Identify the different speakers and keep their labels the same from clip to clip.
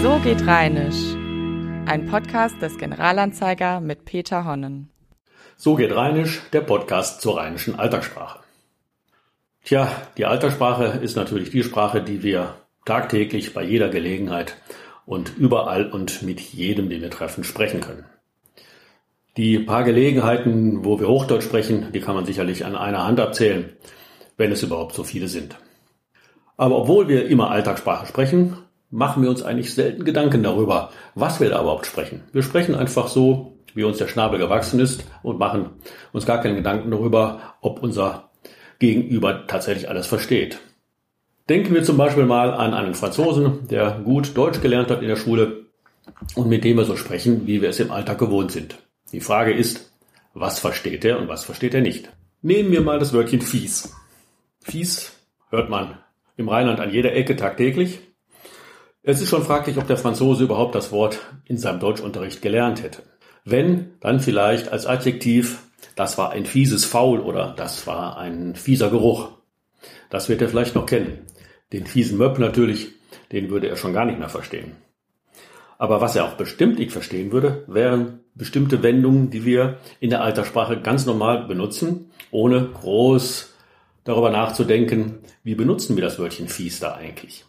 Speaker 1: So geht Rheinisch. Ein Podcast des Generalanzeiger mit Peter Honnen.
Speaker 2: So geht Rheinisch, der Podcast zur rheinischen Alltagssprache. Tja, die Alltagssprache ist natürlich die Sprache, die wir tagtäglich bei jeder Gelegenheit und überall und mit jedem, den wir treffen, sprechen können. Die paar Gelegenheiten, wo wir Hochdeutsch sprechen, die kann man sicherlich an einer Hand abzählen, wenn es überhaupt so viele sind. Aber obwohl wir immer Alltagssprache sprechen, machen wir uns eigentlich selten Gedanken darüber, was wir da überhaupt sprechen. Wir sprechen einfach so, wie uns der Schnabel gewachsen ist und machen uns gar keine Gedanken darüber, ob unser Gegenüber tatsächlich alles versteht. Denken wir zum Beispiel mal an einen Franzosen, der gut Deutsch gelernt hat in der Schule und mit dem wir so sprechen, wie wir es im Alltag gewohnt sind. Die Frage ist, was versteht er und was versteht er nicht? Nehmen wir mal das Wörtchen fies. Fies hört man im Rheinland an jeder Ecke tagtäglich. Es ist schon fraglich, ob der Franzose überhaupt das Wort in seinem Deutschunterricht gelernt hätte. Wenn, dann vielleicht als Adjektiv, das war ein fieses Faul oder das war ein fieser Geruch. Das wird er vielleicht noch kennen. Den fiesen Möpp natürlich, den würde er schon gar nicht mehr verstehen. Aber was er auch bestimmt nicht verstehen würde, wären bestimmte Wendungen, die wir in der Alterssprache ganz normal benutzen, ohne groß darüber nachzudenken, wie benutzen wir das Wörtchen fies da eigentlich.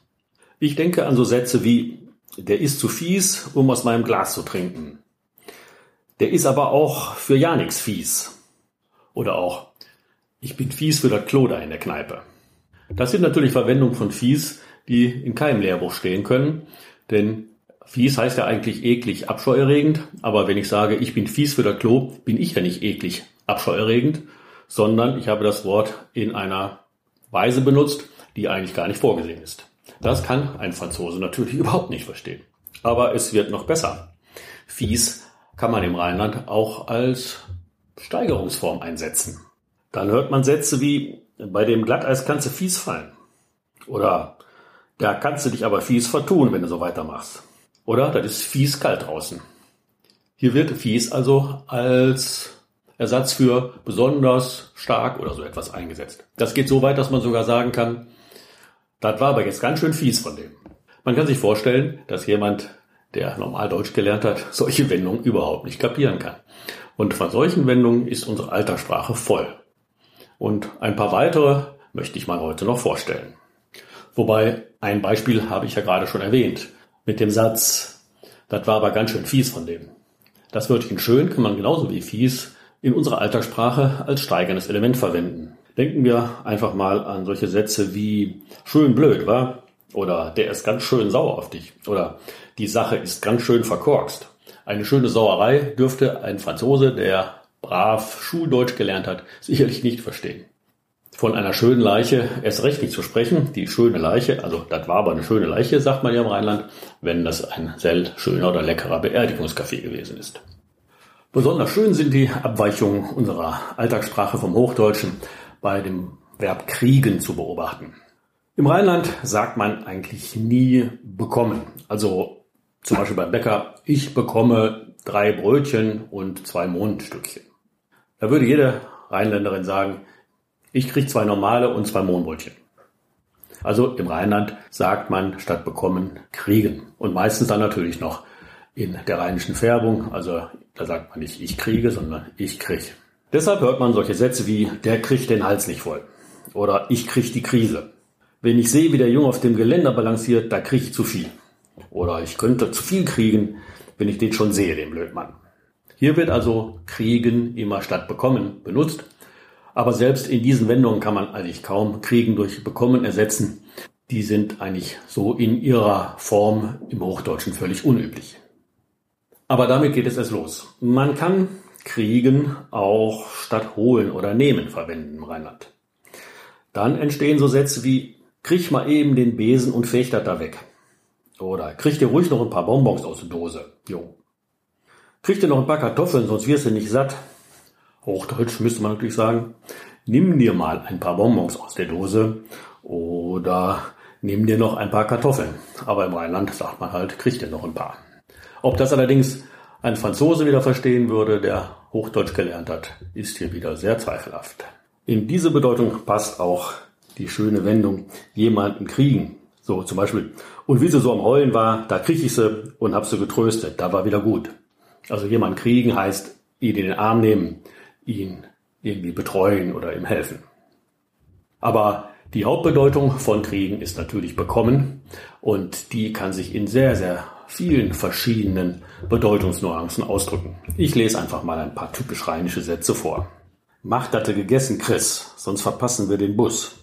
Speaker 2: Ich denke an so Sätze wie, der ist zu fies, um aus meinem Glas zu trinken. Der ist aber auch für ja nix fies. Oder auch, ich bin fies für das Klo da in der Kneipe. Das sind natürlich Verwendungen von fies, die in keinem Lehrbuch stehen können, denn fies heißt ja eigentlich eklig, abscheuerregend, aber wenn ich sage, ich bin fies für das Klo, bin ich ja nicht eklig, abscheuerregend, sondern ich habe das Wort in einer Weise benutzt, die eigentlich gar nicht vorgesehen ist. Das kann ein Franzose natürlich überhaupt nicht verstehen. Aber es wird noch besser. Fies kann man im Rheinland auch als Steigerungsform einsetzen. Dann hört man Sätze wie, bei dem Glatteis kannst du fies fallen. Oder, da kannst du dich aber fies vertun, wenn du so weitermachst. Oder, das ist fies kalt draußen. Hier wird fies also als Ersatz für besonders stark oder so etwas eingesetzt. Das geht so weit, dass man sogar sagen kann, das war aber jetzt ganz schön fies von dem. Man kann sich vorstellen, dass jemand, der normal Deutsch gelernt hat, solche Wendungen überhaupt nicht kapieren kann. Und von solchen Wendungen ist unsere Alterssprache voll. Und ein paar weitere möchte ich mal heute noch vorstellen. Wobei ein Beispiel habe ich ja gerade schon erwähnt. Mit dem Satz, das war aber ganz schön fies von dem. Das Wörtchen schön kann man genauso wie fies in unserer Alltagssprache als steigerndes Element verwenden. Denken wir einfach mal an solche Sätze wie schön blöd, wa? Oder der ist ganz schön sauer auf dich. Oder die Sache ist ganz schön verkorkst. Eine schöne Sauerei dürfte ein Franzose, der brav Schuldeutsch gelernt hat, sicherlich nicht verstehen. Von einer schönen Leiche erst recht nicht zu sprechen. Die schöne Leiche, also das war aber eine schöne Leiche, sagt man ja im Rheinland, wenn das ein sehr schöner oder leckerer Beerdigungskaffee gewesen ist. Besonders schön sind die Abweichungen unserer Alltagssprache vom Hochdeutschen bei dem Verb kriegen zu beobachten. Im Rheinland sagt man eigentlich nie bekommen. Also zum Beispiel beim Bäcker, ich bekomme drei Brötchen und zwei Mondstückchen. Da würde jede Rheinländerin sagen, ich kriege zwei normale und zwei Mohnbrötchen. Also im Rheinland sagt man statt bekommen kriegen. Und meistens dann natürlich noch in der rheinischen Färbung. Also da sagt man nicht ich kriege, sondern ich krieg. Deshalb hört man solche Sätze wie, der kriegt den Hals nicht voll. Oder ich krieg die Krise. Wenn ich sehe, wie der Junge auf dem Geländer balanciert, da krieg ich zu viel. Oder ich könnte zu viel kriegen, wenn ich den schon sehe, den Blödmann. Hier wird also kriegen immer statt bekommen benutzt. Aber selbst in diesen Wendungen kann man eigentlich kaum kriegen durch bekommen ersetzen. Die sind eigentlich so in ihrer Form im Hochdeutschen völlig unüblich. Aber damit geht es erst los. Man kann kriegen auch statt holen oder nehmen verwenden im Rheinland. Dann entstehen so Sätze wie krieg mal eben den Besen und fech das da weg. Oder krieg dir ruhig noch ein paar Bonbons aus der Dose. Jo. Krieg dir noch ein paar Kartoffeln, sonst wirst du nicht satt. Hochdeutsch müsste man natürlich sagen, nimm dir mal ein paar Bonbons aus der Dose oder nimm dir noch ein paar Kartoffeln. Aber im Rheinland sagt man halt, krieg dir noch ein paar. Ob das allerdings ein Franzose wieder verstehen würde, der Hochdeutsch gelernt hat, ist hier wieder sehr zweifelhaft. In diese Bedeutung passt auch die schöne Wendung jemanden kriegen. So zum Beispiel, und wie sie so am Heulen war, da krieg ich sie und hab sie getröstet, da war wieder gut. Also jemand kriegen heißt, ihn in den Arm nehmen, ihn irgendwie betreuen oder ihm helfen. Aber die Hauptbedeutung von Kriegen ist natürlich bekommen und die kann sich in sehr, sehr vielen verschiedenen Bedeutungsnuancen ausdrücken. Ich lese einfach mal ein paar typisch rheinische Sätze vor. Macht hatte gegessen, Chris, sonst verpassen wir den Bus.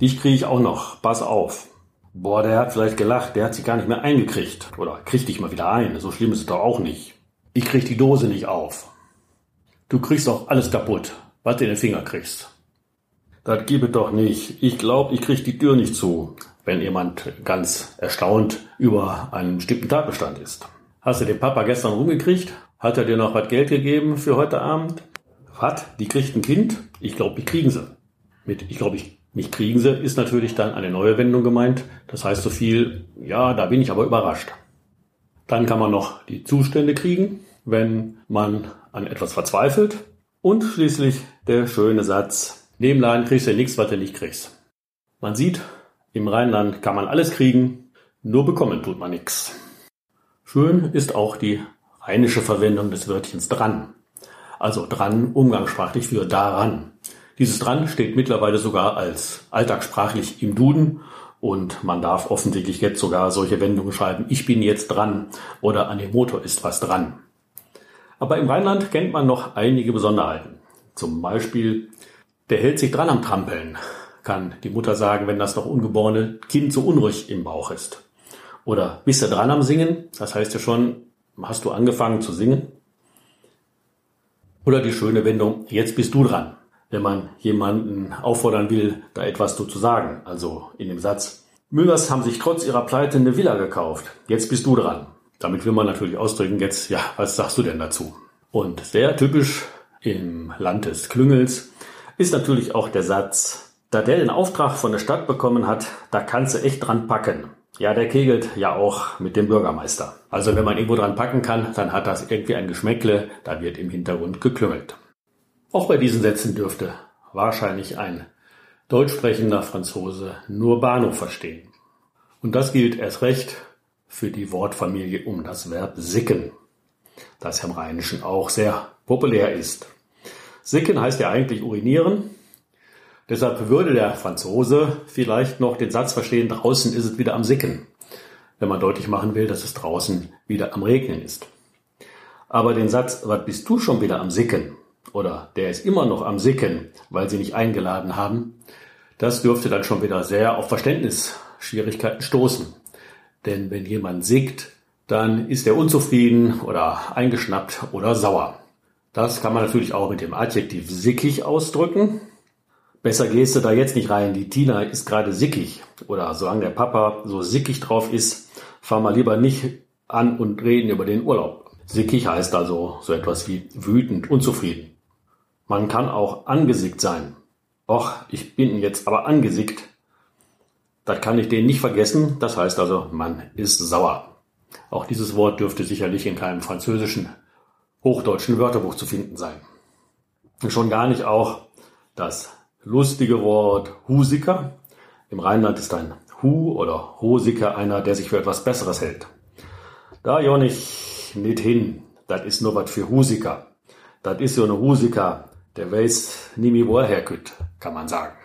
Speaker 2: Dich kriege ich auch noch, pass auf. Boah, der hat vielleicht gelacht, der hat sich gar nicht mehr eingekriegt. Oder krieg dich mal wieder ein, so schlimm ist es doch auch nicht. Ich krieg die Dose nicht auf. Du kriegst auch alles kaputt, was du in den Finger kriegst. Das gebe doch nicht. Ich glaube, ich krieg die Tür nicht zu, wenn jemand ganz erstaunt über einen bestimmten Tatbestand ist. Hast du den Papa gestern rumgekriegt? Hat er dir noch was Geld gegeben für heute Abend? Was? Die kriegt ein Kind? Ich glaube, die kriegen sie. Mit ich glaube, ich mich kriegen sie ist natürlich dann eine neue Wendung gemeint. Das heißt so viel, ja, da bin ich aber überrascht. Dann kann man noch die Zustände kriegen, wenn man an etwas verzweifelt. Und schließlich der schöne Satz, Neben Laden kriegst du nichts, was du nicht kriegst. Man sieht, im Rheinland kann man alles kriegen, nur bekommen tut man nichts. Schön ist auch die rheinische Verwendung des Wörtchens dran. Also dran umgangssprachlich für daran. Dieses dran steht mittlerweile sogar als alltagssprachlich im Duden und man darf offensichtlich jetzt sogar solche Wendungen schreiben. Ich bin jetzt dran oder an dem Motor ist was dran. Aber im Rheinland kennt man noch einige Besonderheiten. Zum Beispiel der hält sich dran am Trampeln, kann die Mutter sagen, wenn das noch ungeborene Kind so unruhig im Bauch ist. Oder bist du dran am Singen? Das heißt ja schon, hast du angefangen zu singen? Oder die schöne Wendung, jetzt bist du dran. Wenn man jemanden auffordern will, da etwas zu sagen. Also in dem Satz, Müllers haben sich trotz ihrer Pleite eine Villa gekauft. Jetzt bist du dran. Damit will man natürlich ausdrücken, jetzt, ja, was sagst du denn dazu? Und sehr typisch im Land des Klüngels ist natürlich auch der Satz, da der den Auftrag von der Stadt bekommen hat, da kannst du echt dran packen. Ja, der kegelt ja auch mit dem Bürgermeister. Also wenn man irgendwo dran packen kann, dann hat das irgendwie ein Geschmäckle, da wird im Hintergrund geklüngelt. Auch bei diesen Sätzen dürfte wahrscheinlich ein deutsch sprechender Franzose nur Bahnhof verstehen. Und das gilt erst recht für die Wortfamilie um das Verb sicken, das im Rheinischen auch sehr populär ist. Sicken heißt ja eigentlich urinieren. Deshalb würde der Franzose vielleicht noch den Satz verstehen, draußen ist es wieder am Sicken, wenn man deutlich machen will, dass es draußen wieder am Regnen ist. Aber den Satz, was bist du schon wieder am Sicken? Oder der ist immer noch am Sicken, weil sie nicht eingeladen haben, das dürfte dann schon wieder sehr auf Verständnisschwierigkeiten stoßen. Denn wenn jemand sickt, dann ist er unzufrieden oder eingeschnappt oder sauer. Das kann man natürlich auch mit dem Adjektiv sickig ausdrücken. Besser gehst du da jetzt nicht rein. Die Tina ist gerade sickig. Oder solange der Papa so sickig drauf ist, fahr mal lieber nicht an und reden über den Urlaub. Sickig heißt also so etwas wie wütend, unzufrieden. Man kann auch angesickt sein. Och, ich bin jetzt aber angesickt. Das kann ich denen nicht vergessen. Das heißt also, man ist sauer. Auch dieses Wort dürfte sicherlich in keinem französischen hochdeutschen Wörterbuch zu finden sein. Schon gar nicht auch das lustige Wort Husiker. Im Rheinland ist ein Hu oder Hosiker einer, der sich für etwas Besseres hält. Da ja nicht, nicht hin, das ist nur was für Husiker. Das ist so eine Husiker, der weiß nie mehr, wo er herkütt, kann man sagen.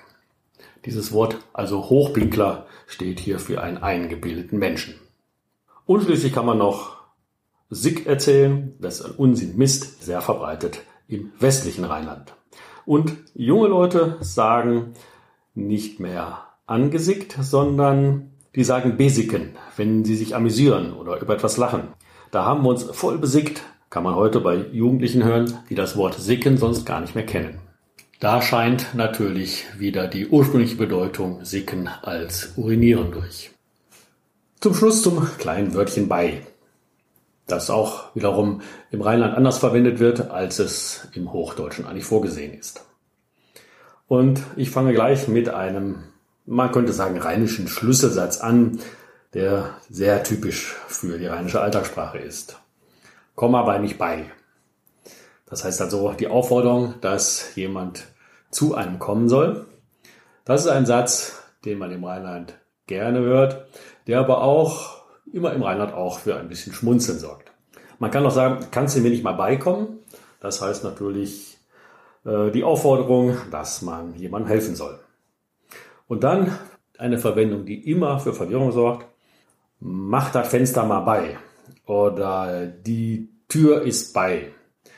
Speaker 2: Dieses Wort, also Hochpinkler, steht hier für einen eingebildeten Menschen. Und schließlich kann man noch Sick erzählen, das ist ein Unsinn, Mist, sehr verbreitet im westlichen Rheinland. Und junge Leute sagen nicht mehr angesickt, sondern die sagen besicken, wenn sie sich amüsieren oder über etwas lachen. Da haben wir uns voll besickt, kann man heute bei Jugendlichen hören, die das Wort sicken sonst gar nicht mehr kennen. Da scheint natürlich wieder die ursprüngliche Bedeutung sicken als urinieren durch. Zum Schluss zum kleinen Wörtchen bei das auch wiederum im Rheinland anders verwendet wird, als es im Hochdeutschen eigentlich vorgesehen ist. Und ich fange gleich mit einem, man könnte sagen, rheinischen Schlüsselsatz an, der sehr typisch für die rheinische Alltagssprache ist. Komm mal bei mich bei. Das heißt also die Aufforderung, dass jemand zu einem kommen soll. Das ist ein Satz, den man im Rheinland gerne hört, der aber auch immer im Rheinland auch für ein bisschen Schmunzeln sorgt. Man kann auch sagen, kannst du mir nicht mal beikommen? Das heißt natürlich äh, die Aufforderung, dass man jemandem helfen soll. Und dann eine Verwendung, die immer für Verwirrung sorgt. Mach das Fenster mal bei. Oder die Tür ist bei.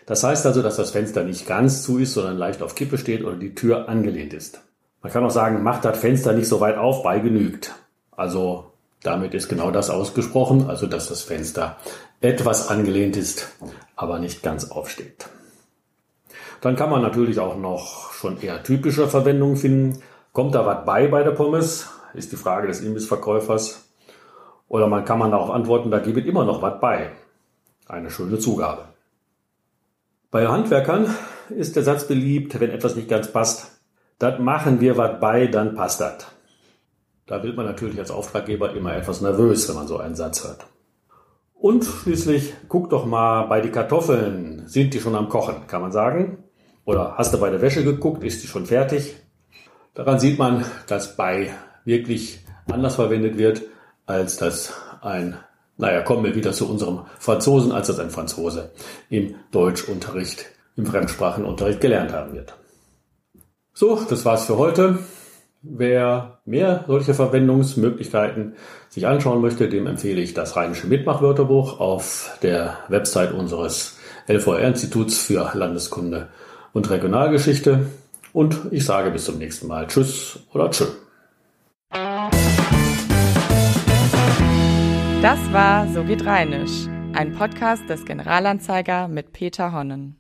Speaker 2: Das heißt also, dass das Fenster nicht ganz zu ist, sondern leicht auf Kippe steht oder die Tür angelehnt ist. Man kann auch sagen, macht das Fenster nicht so weit auf, bei genügt. Also damit ist genau das ausgesprochen, also dass das Fenster etwas angelehnt ist, aber nicht ganz aufsteht. Dann kann man natürlich auch noch schon eher typische Verwendungen finden. Kommt da was bei bei der Pommes? Ist die Frage des Imbissverkäufers. Oder man kann man darauf antworten, da gibt immer noch was bei. Eine schöne Zugabe. Bei Handwerkern ist der Satz beliebt, wenn etwas nicht ganz passt. Das machen wir was bei, dann passt das. Da wird man natürlich als Auftraggeber immer etwas nervös, wenn man so einen Satz hört. Und schließlich, guck doch mal bei die Kartoffeln. Sind die schon am Kochen, kann man sagen? Oder hast du bei der Wäsche geguckt? Ist die schon fertig? Daran sieht man, dass bei wirklich anders verwendet wird, als dass ein naja, kommen wir wieder zu unserem Franzosen, als das ein Franzose im Deutschunterricht, im Fremdsprachenunterricht gelernt haben wird. So, das war's für heute. Wer mehr solche Verwendungsmöglichkeiten sich anschauen möchte, dem empfehle ich das Rheinische Mitmachwörterbuch auf der Website unseres LVR-Instituts für Landeskunde und Regionalgeschichte. Und ich sage bis zum nächsten Mal Tschüss oder Tschö.
Speaker 1: Das war So geht Rheinisch, ein Podcast des Generalanzeiger mit Peter Honnen.